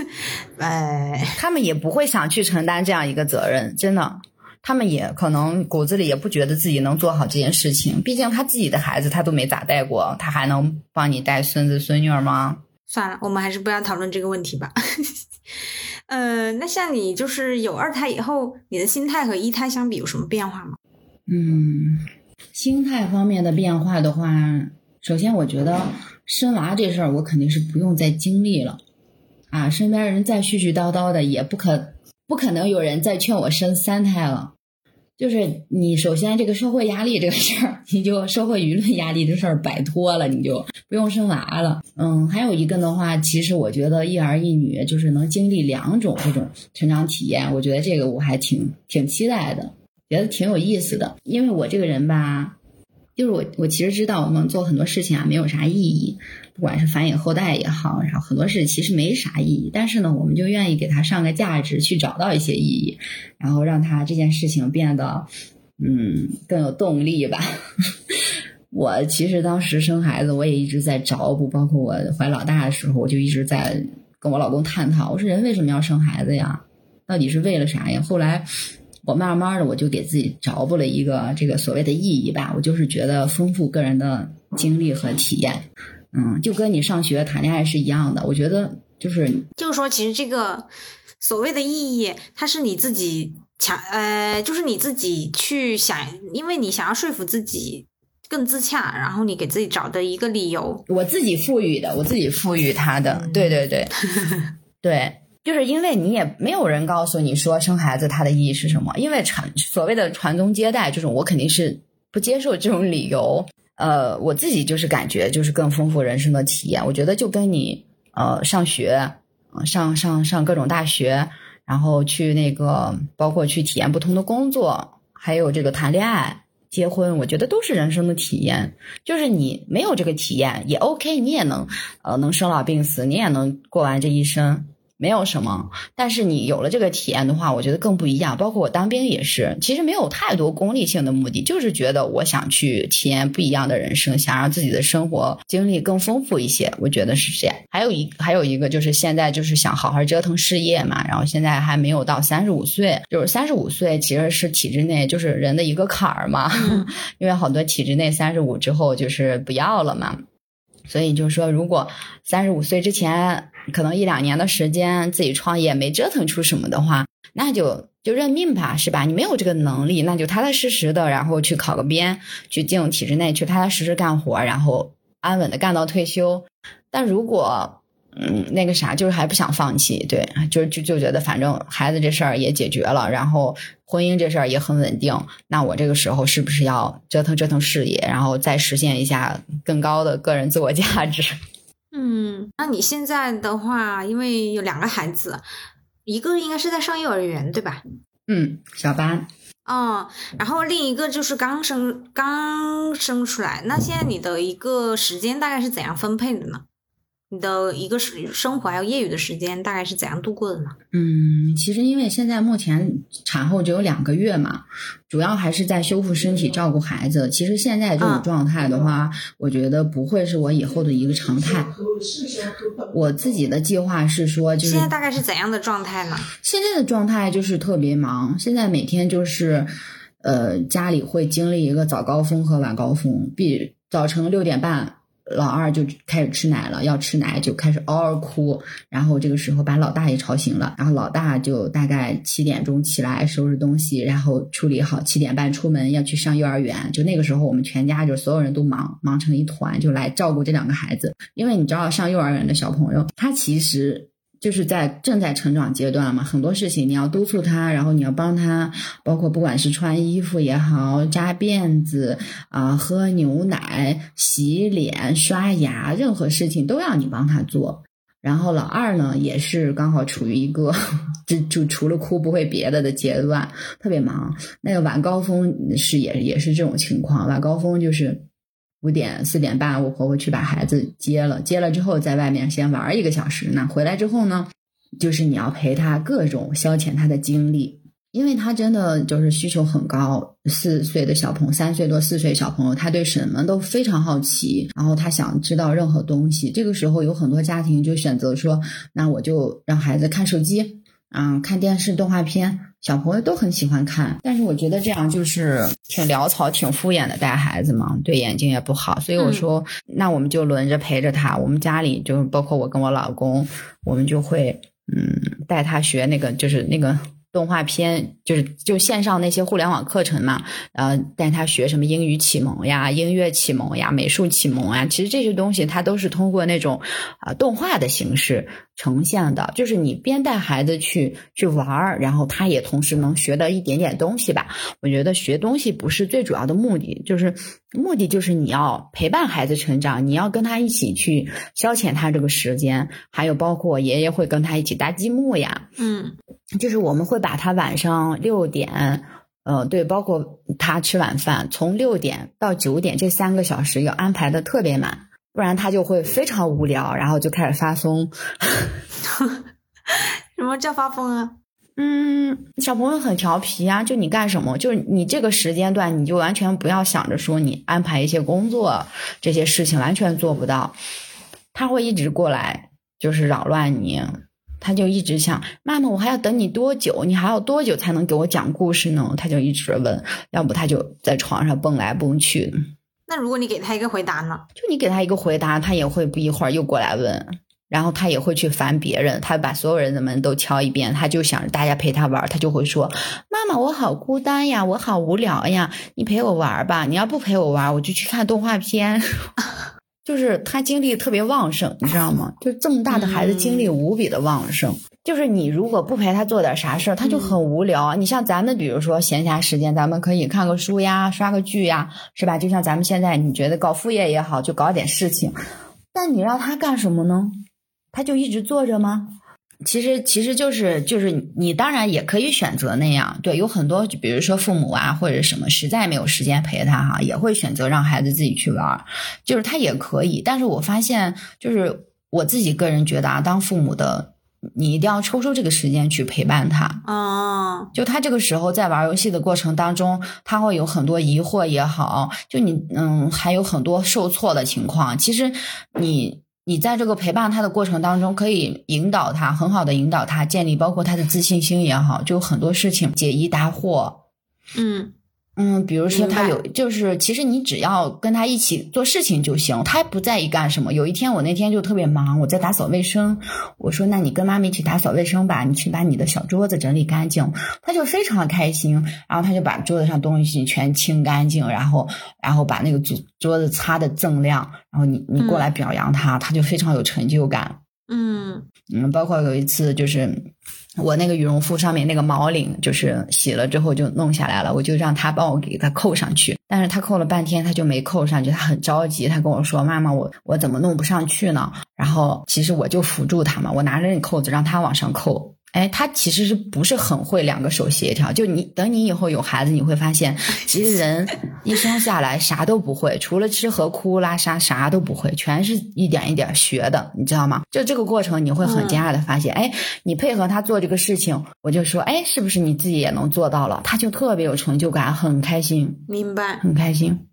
(laughs) 哎，他们也不会想去承担这样一个责任，真的。他们也可能骨子里也不觉得自己能做好这件事情，毕竟他自己的孩子他都没咋带过，他还能帮你带孙子孙女儿吗？算了，我们还是不要讨论这个问题吧。(laughs) 呃，那像你就是有二胎以后，你的心态和一胎相比有什么变化吗？嗯，心态方面的变化的话，首先我觉得生娃这事儿我肯定是不用再经历了，啊，身边人再絮絮叨叨的，也不可不可能有人再劝我生三胎了。就是你首先这个社会压力这个事儿，你就社会舆论压力这事儿摆脱了，你就不用生娃了。嗯，还有一个的话，其实我觉得一儿一女就是能经历两种这种成长体验，我觉得这个我还挺挺期待的，觉得挺有意思的。因为我这个人吧，就是我我其实知道我们做很多事情啊没有啥意义，不管是繁衍后代也好，然后很多事其实没啥意义，但是呢，我们就愿意给它上个价值，去找到一些意义，然后让它这件事情变得嗯更有动力吧。(laughs) 我其实当时生孩子，我也一直在找补，包括我怀老大的时候，我就一直在跟我老公探讨，我说人为什么要生孩子呀？到底是为了啥呀？后来我慢慢的，我就给自己找补了一个这个所谓的意义吧，我就是觉得丰富个人的经历和体验，嗯，就跟你上学谈恋爱是一样的。我觉得就是就是说，其实这个所谓的意义，它是你自己强呃，就是你自己去想，因为你想要说服自己。更自洽，然后你给自己找的一个理由，我自己赋予的，我自己赋予他的，对对对，(laughs) 对，就是因为你也没有人告诉你说生孩子它的意义是什么，因为传所谓的传宗接代这种，我肯定是不接受这种理由。呃，我自己就是感觉就是更丰富人生的体验，我觉得就跟你呃上学，上上上各种大学，然后去那个包括去体验不同的工作，还有这个谈恋爱。结婚，我觉得都是人生的体验。就是你没有这个体验也 OK，你也能呃能生老病死，你也能过完这一生。没有什么，但是你有了这个体验的话，我觉得更不一样。包括我当兵也是，其实没有太多功利性的目的，就是觉得我想去体验不一样的人生，想让自己的生活经历更丰富一些。我觉得是这样。还有一还有一个就是现在就是想好好折腾事业嘛，然后现在还没有到三十五岁，就是三十五岁其实是体制内就是人的一个坎儿嘛，(laughs) 因为好多体制内三十五之后就是不要了嘛。所以就是说，如果三十五岁之前可能一两年的时间自己创业没折腾出什么的话，那就就认命吧，是吧？你没有这个能力，那就踏踏实实的，然后去考个编，去进入体制内，去踏踏实实干活，然后安稳的干到退休。但如果嗯，那个啥，就是还不想放弃，对，就就就觉得反正孩子这事儿也解决了，然后婚姻这事儿也很稳定，那我这个时候是不是要折腾折腾事业，然后再实现一下更高的个人自我价值？嗯，那你现在的话，因为有两个孩子，一个应该是在上幼儿园，对吧？嗯，小班。哦，然后另一个就是刚生刚生出来，那现在你的一个时间大概是怎样分配的呢？你的一个是生活还有业余的时间大概是怎样度过的呢？嗯，其实因为现在目前产后只有两个月嘛，主要还是在修复身体、照顾孩子。其实现在这种状态的话，我觉得不会是我以后的一个常态。我自己的计划是说，就是现在大概是怎样的状态呢？现在的状态就是特别忙，现在每天就是呃家里会经历一个早高峰和晚高峰，比早晨六点半。老二就开始吃奶了，要吃奶就开始嗷嗷哭，然后这个时候把老大也吵醒了，然后老大就大概七点钟起来收拾东西，然后处理好，七点半出门要去上幼儿园。就那个时候，我们全家就所有人都忙，忙成一团，就来照顾这两个孩子。因为你知道，上幼儿园的小朋友，他其实。就是在正在成长阶段嘛，很多事情你要督促他，然后你要帮他，包括不管是穿衣服也好，扎辫子啊，喝牛奶、洗脸、刷牙，任何事情都要你帮他做。然后老二呢，也是刚好处于一个就就除了哭不会别的的阶段，特别忙。那个晚高峰是也也是这种情况，晚高峰就是。五点四点半，我婆婆去把孩子接了，接了之后在外面先玩一个小时。那回来之后呢，就是你要陪他各种消遣他的精力，因为他真的就是需求很高。四岁的小朋友，三岁多四岁小朋友，他对什么都非常好奇，然后他想知道任何东西。这个时候有很多家庭就选择说，那我就让孩子看手机，嗯，看电视动画片。小朋友都很喜欢看，但是我觉得这样就是挺潦草、挺敷衍的带孩子嘛，对眼睛也不好。所以我说，那我们就轮着陪着他。我们家里就包括我跟我老公，我们就会嗯带他学那个，就是那个动画片，就是就线上那些互联网课程嘛，呃，带他学什么英语启蒙呀、音乐启蒙呀、美术启蒙啊，其实这些东西他都是通过那种啊、动画的形式呈现的，就是你边带孩子去去玩儿，然后他也同时能学到一点点东西吧。我觉得学东西不是最主要的目的，就是目的就是你要陪伴孩子成长，你要跟他一起去消遣他这个时间，还有包括爷爷会跟他一起搭积木呀，嗯就是我们会把他晚上六点，呃，对，包括他吃晚饭，从六点到九点这三个小时要安排的特别满，不然他就会非常无聊，然后就开始发疯。(laughs) 什么叫发疯啊？嗯，小朋友很调皮啊，就你干什么，就是你这个时间段，你就完全不要想着说你安排一些工作这些事情，完全做不到。他会一直过来，就是扰乱你，他就一直想妈妈，我还要等你多久？你还要多久才能给我讲故事呢？他就一直问，要不他就在床上蹦来蹦去。那如果你给他一个回答呢？就你给他一个回答，他也会不一会儿又过来问。然后他也会去烦别人，他把所有人的门都敲一遍，他就想着大家陪他玩，他就会说：“妈妈，我好孤单呀，我好无聊呀，你陪我玩吧。你要不陪我玩，我就去看动画片。(laughs) ”就是他精力特别旺盛，你知道吗？就这么大的孩子，精力无比的旺盛。就是你如果不陪他做点啥事儿，他就很无聊。你像咱们，比如说闲暇时间，咱们可以看个书呀，刷个剧呀，是吧？就像咱们现在，你觉得搞副业也好，就搞点事情。但你让他干什么呢？他就一直坐着吗？其实，其实就是就是你当然也可以选择那样，对，有很多，比如说父母啊或者什么实在没有时间陪他哈，也会选择让孩子自己去玩，就是他也可以。但是我发现，就是我自己个人觉得啊，当父母的你一定要抽出这个时间去陪伴他。哦，就他这个时候在玩游戏的过程当中，他会有很多疑惑也好，就你嗯，还有很多受挫的情况。其实你你在这个陪伴他的过程当中，可以引导他，很好的引导他建立包括他的自信心也好，就很多事情解疑答惑。嗯嗯，比如说他有，就是其实你只要跟他一起做事情就行，他不在意干什么。有一天我那天就特别忙，我在打扫卫生，我说那你跟妈妈一起打扫卫生吧，你去把你的小桌子整理干净。他就非常开心，然后他就把桌子上东西全清干净，然后然后把那个桌桌子擦的锃亮，然后你你过来表扬他，他就非常有成就感。嗯嗯，包括有一次就是我那个羽绒服上面那个毛领，就是洗了之后就弄下来了，我就让他帮我给他扣上去，但是他扣了半天他就没扣上去，他很着急，他跟我说：“妈妈，我我怎么弄不上去呢？”然后其实我就辅助他嘛，我拿着那扣子让他往上扣。哎，他其实是不是很会两个手协调？就你等你以后有孩子，你会发现，(laughs) 其实人一生下来啥都不会，除了吃和哭拉撒啥都不会，全是一点一点学的，你知道吗？就这个过程，你会很惊讶的发现，哎，你配合他做这个事情，我就说，哎，是不是你自己也能做到了？他就特别有成就感，很开心，明白。很开心。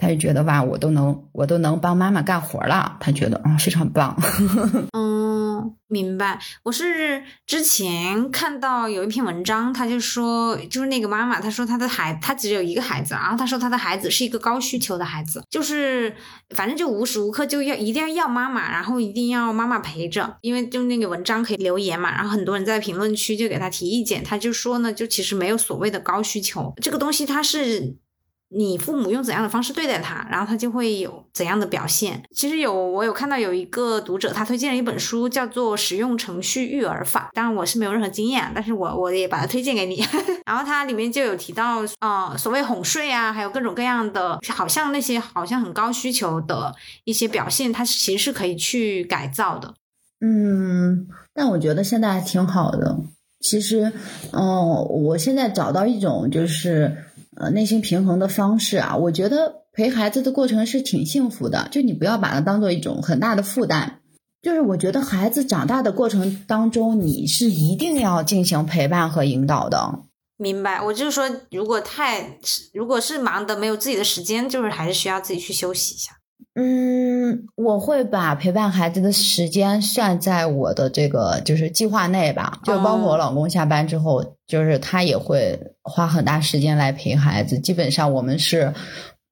他就觉得吧，我都能，我都能帮妈妈干活了，他觉得啊、非常棒。(laughs) 嗯，明白。我是之前看到有一篇文章，他就说，就是那个妈妈，她说她的孩，她只有一个孩子，然后她说她的孩子是一个高需求的孩子，就是反正就无时无刻就要一定要要妈妈，然后一定要妈妈陪着，因为就那个文章可以留言嘛，然后很多人在评论区就给他提意见，他就说呢，就其实没有所谓的高需求，这个东西它是。你父母用怎样的方式对待他，然后他就会有怎样的表现。其实有我有看到有一个读者，他推荐了一本书，叫做《使用程序育儿法》。当然我是没有任何经验，但是我我也把它推荐给你。(laughs) 然后它里面就有提到，呃，所谓哄睡啊，还有各种各样的，好像那些好像很高需求的一些表现，它其实是可以去改造的。嗯，但我觉得现在还挺好的。其实，嗯、我现在找到一种就是呃内心平衡的方式啊，我觉得陪孩子的过程是挺幸福的，就你不要把它当做一种很大的负担。就是我觉得孩子长大的过程当中，你是一定要进行陪伴和引导的。明白，我就是说，如果太如果是忙的没有自己的时间，就是还是需要自己去休息一下。嗯，我会把陪伴孩子的时间算在我的这个就是计划内吧，就包括我老公下班之后，就是他也会花很大时间来陪孩子。基本上我们是，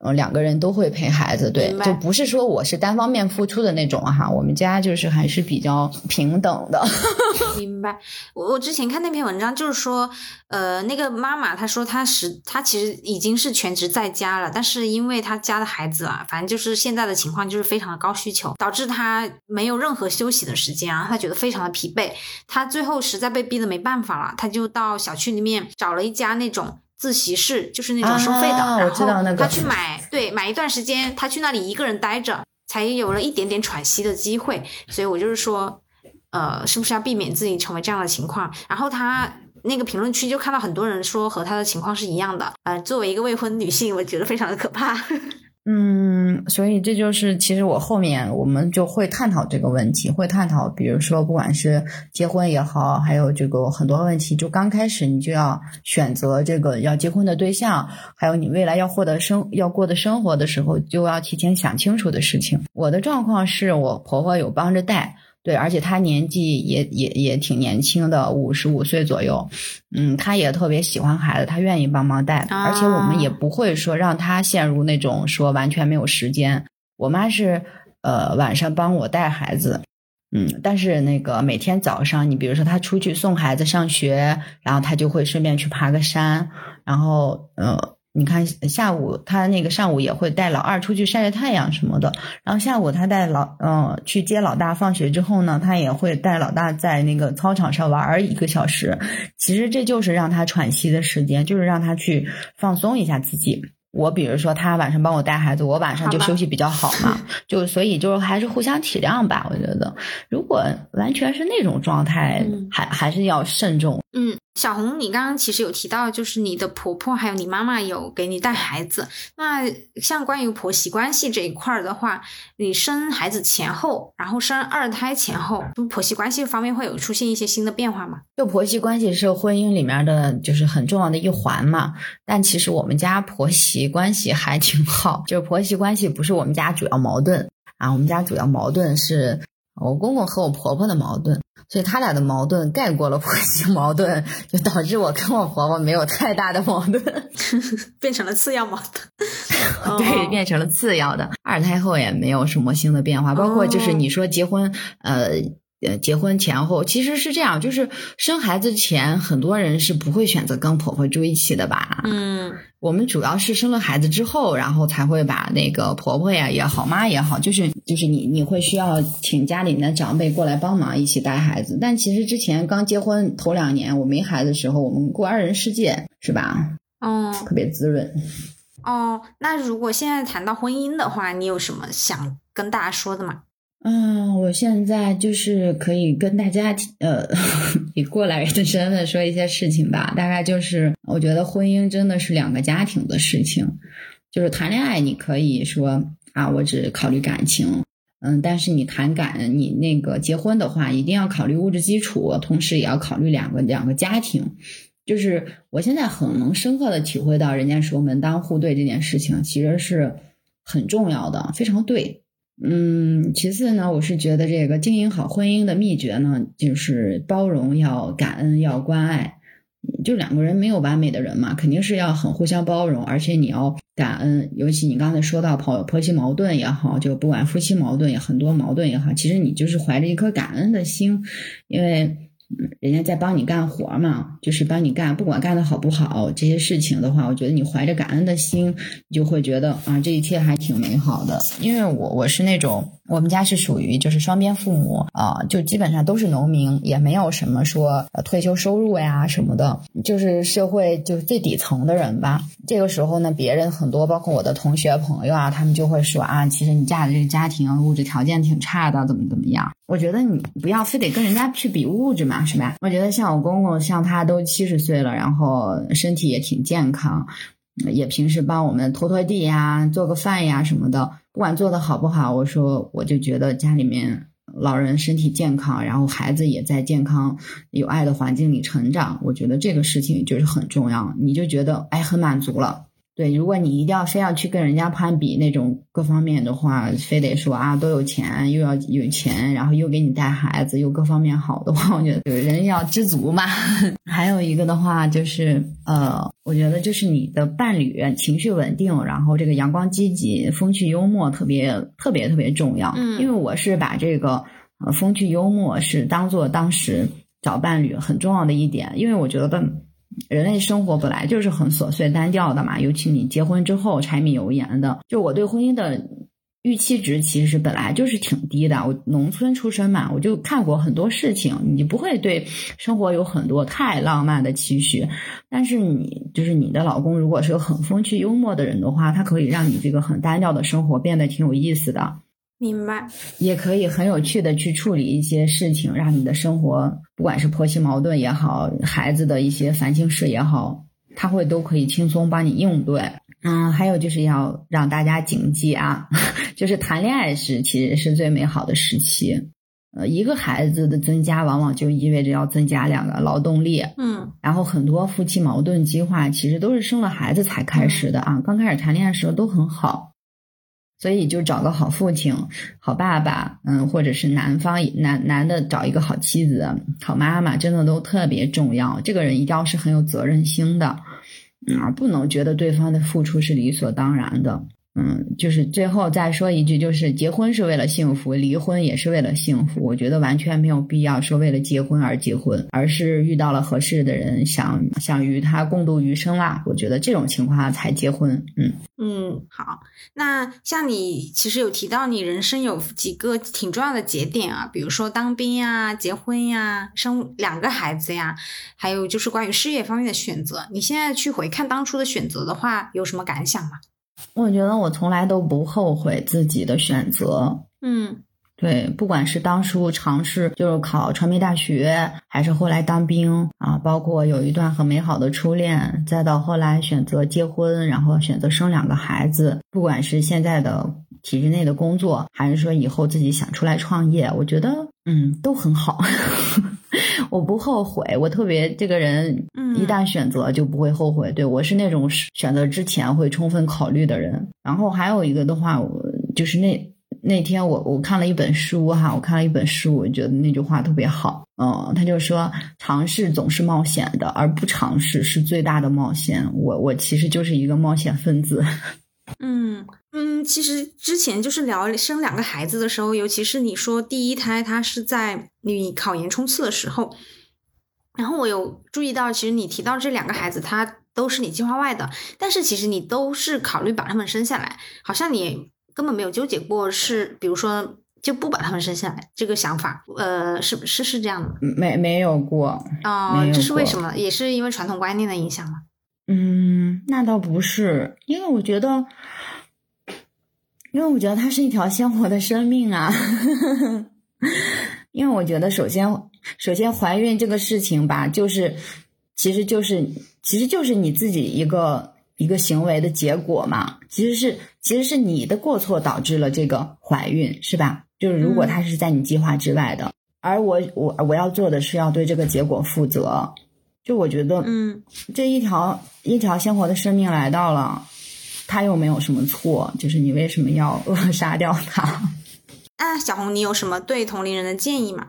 呃，两个人都会陪孩子，对就不是说我是单方面付出的那种哈。我们家就是还是比较平等的。(laughs) 明白，我我之前看那篇文章，就是说，呃，那个妈妈她说她是她其实已经是全职在家了，但是因为她家的孩子啊，反正就是现在的情况就是非常的高需求，导致她没有任何休息的时间啊，她觉得非常的疲惫，她最后实在被逼的没办法了，她就到小区里面找了一家那种自习室，就是那种收费的，然后他去买，对，买一段时间，他去那里一个人待着，才有了一点点喘息的机会，所以我就是说。呃，是不是要避免自己成为这样的情况？然后他那个评论区就看到很多人说和他的情况是一样的。呃，作为一个未婚女性，我觉得非常的可怕。嗯，所以这就是其实我后面我们就会探讨这个问题，会探讨，比如说不管是结婚也好，还有这个很多问题，就刚开始你就要选择这个要结婚的对象，还有你未来要获得生要过的生活的时候，就要提前想清楚的事情。我的状况是我婆婆有帮着带。对，而且他年纪也也也挺年轻的，五十五岁左右。嗯，他也特别喜欢孩子，他愿意帮忙带，而且我们也不会说让他陷入那种说完全没有时间。我妈是呃晚上帮我带孩子，嗯，但是那个每天早上，你比如说他出去送孩子上学，然后他就会顺便去爬个山，然后呃。你看，下午他那个上午也会带老二出去晒晒太阳什么的，然后下午他带老嗯去接老大放学之后呢，他也会带老大在那个操场上玩一个小时。其实这就是让他喘息的时间，就是让他去放松一下自己。我比如说他晚上帮我带孩子，我晚上就休息比较好嘛，(laughs) 就所以就是还是互相体谅吧。我觉得，如果完全是那种状态，还还是要慎重。嗯。小红，你刚刚其实有提到，就是你的婆婆还有你妈妈有给你带孩子。那像关于婆媳关系这一块儿的话，你生孩子前后，然后生二胎前后，婆媳关系方面会有出现一些新的变化吗？就婆媳关系是婚姻里面的就是很重要的一环嘛。但其实我们家婆媳关系还挺好，就是婆媳关系不是我们家主要矛盾啊，我们家主要矛盾是我公公和我婆婆的矛盾。所以他俩的矛盾盖过了婆媳矛盾，就导致我跟我婆婆没有太大的矛盾，(laughs) 变成了次要矛盾。对，变成了次要的。二胎后也没有什么新的变化，包括就是你说结婚，呃。呃，结婚前后其实是这样，就是生孩子前，很多人是不会选择跟婆婆住一起的吧？嗯，我们主要是生了孩子之后，然后才会把那个婆婆呀也好，妈也好，就是就是你你会需要请家里面的长辈过来帮忙一起带孩子。但其实之前刚结婚头两年，我没孩子的时候，我们过二人世界是吧？哦，特别滋润。哦，那如果现在谈到婚姻的话，你有什么想跟大家说的吗？嗯，我现在就是可以跟大家呃 (laughs) 以过来人的身份说一些事情吧。大概就是，我觉得婚姻真的是两个家庭的事情。就是谈恋爱，你可以说啊，我只考虑感情，嗯，但是你谈感，你那个结婚的话，一定要考虑物质基础，同时也要考虑两个两个家庭。就是我现在很能深刻的体会到，人家说门当户对这件事情其实是很重要的，非常对。嗯，其次呢，我是觉得这个经营好婚姻的秘诀呢，就是包容，要感恩，要关爱。就两个人没有完美的人嘛，肯定是要很互相包容，而且你要感恩。尤其你刚才说到婆婆媳矛盾也好，就不管夫妻矛盾也很多矛盾也好，其实你就是怀着一颗感恩的心，因为。人家在帮你干活嘛，就是帮你干，不管干的好不好，这些事情的话，我觉得你怀着感恩的心，你就会觉得啊，这一切还挺美好的。因为我我是那种。我们家是属于就是双边父母啊，就基本上都是农民，也没有什么说退休收入呀什么的，就是社会就是最底层的人吧。这个时候呢，别人很多，包括我的同学朋友啊，他们就会说啊，其实你嫁的这个家庭物质条件挺差的，怎么怎么样？我觉得你不要非得跟人家去比物质嘛，是吧？我觉得像我公公，像他都七十岁了，然后身体也挺健康。也平时帮我们拖拖地呀，做个饭呀什么的，不管做的好不好，我说我就觉得家里面老人身体健康，然后孩子也在健康有爱的环境里成长，我觉得这个事情就是很重要，你就觉得哎很满足了。对，如果你一定要非要去跟人家攀比那种各方面的话，非得说啊多有钱，又要有钱，然后又给你带孩子，又各方面好的话，我觉得就是人要知足嘛。(laughs) 还有一个的话就是，呃，我觉得就是你的伴侣情绪稳定，然后这个阳光积极、风趣幽默，特别特别特别重要。嗯，因为我是把这个呃风趣幽默是当做当时。找伴侣很重要的一点，因为我觉得人类生活本来就是很琐碎单调的嘛，尤其你结婚之后柴米油盐的，就我对婚姻的。预期值其实本来就是挺低的。我农村出身嘛，我就看过很多事情，你不会对生活有很多太浪漫的期许。但是你就是你的老公，如果是个很风趣幽默的人的话，他可以让你这个很单调的生活变得挺有意思的。明白。也可以很有趣的去处理一些事情，让你的生活，不管是婆媳矛盾也好，孩子的一些烦心事也好，他会都可以轻松帮你应对。嗯，还有就是要让大家谨记啊，(laughs) 就是谈恋爱时其实是最美好的时期。呃，一个孩子的增加，往往就意味着要增加两个劳动力。嗯，然后很多夫妻矛盾激化，其实都是生了孩子才开始的啊。刚开始谈恋爱时候都很好，所以就找个好父亲、好爸爸，嗯，或者是男方男男的找一个好妻子、好妈妈，真的都特别重要。这个人一定要是很有责任心的。而不能觉得对方的付出是理所当然的。嗯，就是最后再说一句，就是结婚是为了幸福，离婚也是为了幸福。我觉得完全没有必要说为了结婚而结婚，而是遇到了合适的人，想想与他共度余生啦。我觉得这种情况才结婚。嗯嗯，好。那像你其实有提到你人生有几个挺重要的节点啊，比如说当兵呀、结婚呀、生两个孩子呀，还有就是关于事业方面的选择。你现在去回看当初的选择的话，有什么感想吗？我觉得我从来都不后悔自己的选择。嗯，对，不管是当初尝试就是考传媒大学，还是后来当兵啊，包括有一段很美好的初恋，再到后来选择结婚，然后选择生两个孩子，不管是现在的体制内的工作，还是说以后自己想出来创业，我觉得嗯都很好。(laughs) 我不后悔，我特别这个人，一旦选择就不会后悔。对我是那种选择之前会充分考虑的人。然后还有一个的话，我就是那那天我我看了一本书哈，我看了一本书，我觉得那句话特别好。嗯，他就说尝试总是冒险的，而不尝试是最大的冒险。我我其实就是一个冒险分子。(laughs) 嗯嗯，其实之前就是聊生两个孩子的时候，尤其是你说第一胎，他是在你考研冲刺的时候，然后我有注意到，其实你提到这两个孩子，他都是你计划外的，但是其实你都是考虑把他们生下来，好像你根本没有纠结过，是比如说就不把他们生下来这个想法，呃，是是是这样的？没没有过啊，这是为什么？也是因为传统观念的影响吗？嗯，那倒不是，因为我觉得，因为我觉得它是一条鲜活的生命啊。(laughs) 因为我觉得，首先，首先怀孕这个事情吧，就是，其实就是，其实就是你自己一个一个行为的结果嘛。其实是，其实是你的过错导致了这个怀孕，是吧？就是如果它是在你计划之外的，而我我我要做的是要对这个结果负责。就我觉得，嗯，这一条一条鲜活的生命来到了，他又没有什么错，就是你为什么要扼杀掉他？(laughs) 啊，小红，你有什么对同龄人的建议吗？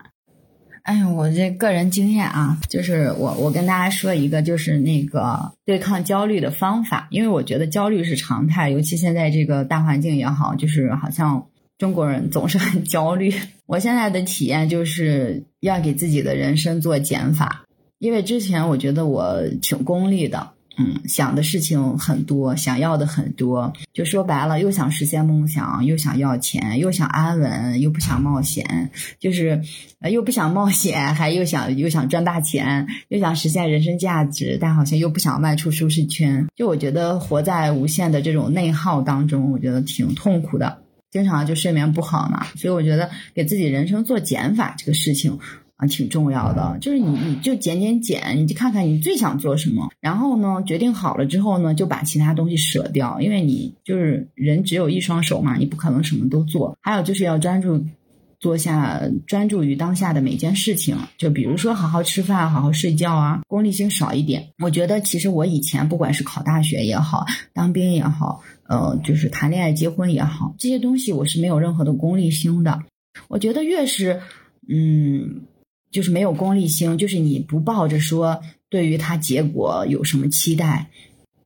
哎呦，我这个人经验啊，就是我我跟大家说一个，就是那个对抗焦虑的方法，因为我觉得焦虑是常态，尤其现在这个大环境也好，就是好像中国人总是很焦虑。(laughs) 我现在的体验就是要给自己的人生做减法。因为之前我觉得我挺功利的，嗯，想的事情很多，想要的很多，就说白了，又想实现梦想，又想要钱，又想安稳，又不想冒险，就是，又不想冒险，还又想又想赚大钱，又想实现人生价值，但好像又不想迈出舒适圈。就我觉得活在无限的这种内耗当中，我觉得挺痛苦的，经常就睡眠不好嘛。所以我觉得给自己人生做减法这个事情。啊，挺重要的，就是你，你就减减减，你就看看你最想做什么，然后呢，决定好了之后呢，就把其他东西舍掉，因为你就是人只有一双手嘛，你不可能什么都做。还有就是要专注做下，专注于当下的每件事情，就比如说好好吃饭，好好睡觉啊，功利心少一点。我觉得其实我以前不管是考大学也好，当兵也好，呃，就是谈恋爱、结婚也好，这些东西我是没有任何的功利心的。我觉得越是，嗯。就是没有功利心，就是你不抱着说对于他结果有什么期待，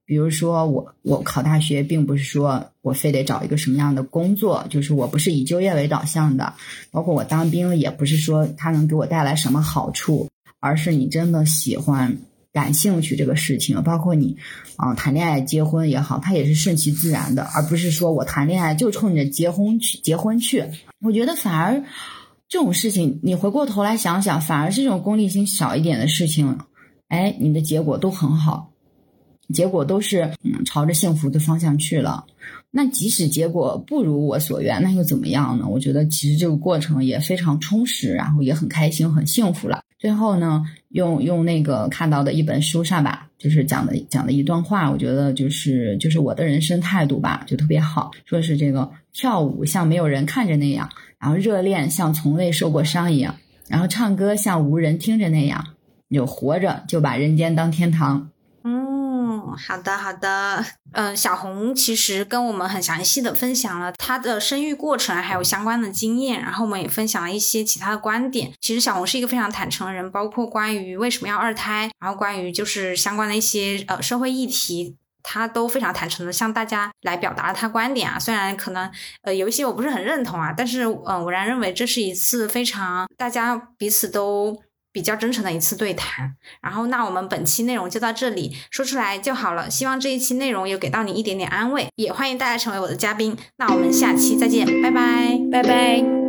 比如说我我考大学，并不是说我非得找一个什么样的工作，就是我不是以就业为导向的，包括我当兵也不是说他能给我带来什么好处，而是你真的喜欢、感兴趣这个事情。包括你啊、谈恋爱、结婚也好，它也是顺其自然的，而不是说我谈恋爱就冲着结婚去结婚去。我觉得反而这种事情，你回过头来想想，反而是这种功利心少一点的事情，哎，你的结果都很好。结果都是嗯朝着幸福的方向去了。那即使结果不如我所愿，那又怎么样呢？我觉得其实这个过程也非常充实，然后也很开心、很幸福了。最后呢，用用那个看到的一本书上吧，就是讲的讲的一段话，我觉得就是就是我的人生态度吧，就特别好。说是这个跳舞像没有人看着那样，然后热恋像从未受过伤一样，然后唱歌像无人听着那样，有活着就把人间当天堂。嗯，好的好的，嗯，小红其实跟我们很详细的分享了她的生育过程，还有相关的经验，然后我们也分享了一些其他的观点。其实小红是一个非常坦诚的人，包括关于为什么要二胎，然后关于就是相关的一些呃社会议题。他都非常坦诚的向大家来表达了他观点啊，虽然可能呃有一些我不是很认同啊，但是嗯我仍然认为这是一次非常大家彼此都比较真诚的一次对谈。然后那我们本期内容就到这里，说出来就好了。希望这一期内容有给到你一点点安慰，也欢迎大家成为我的嘉宾。那我们下期再见，拜拜，拜拜。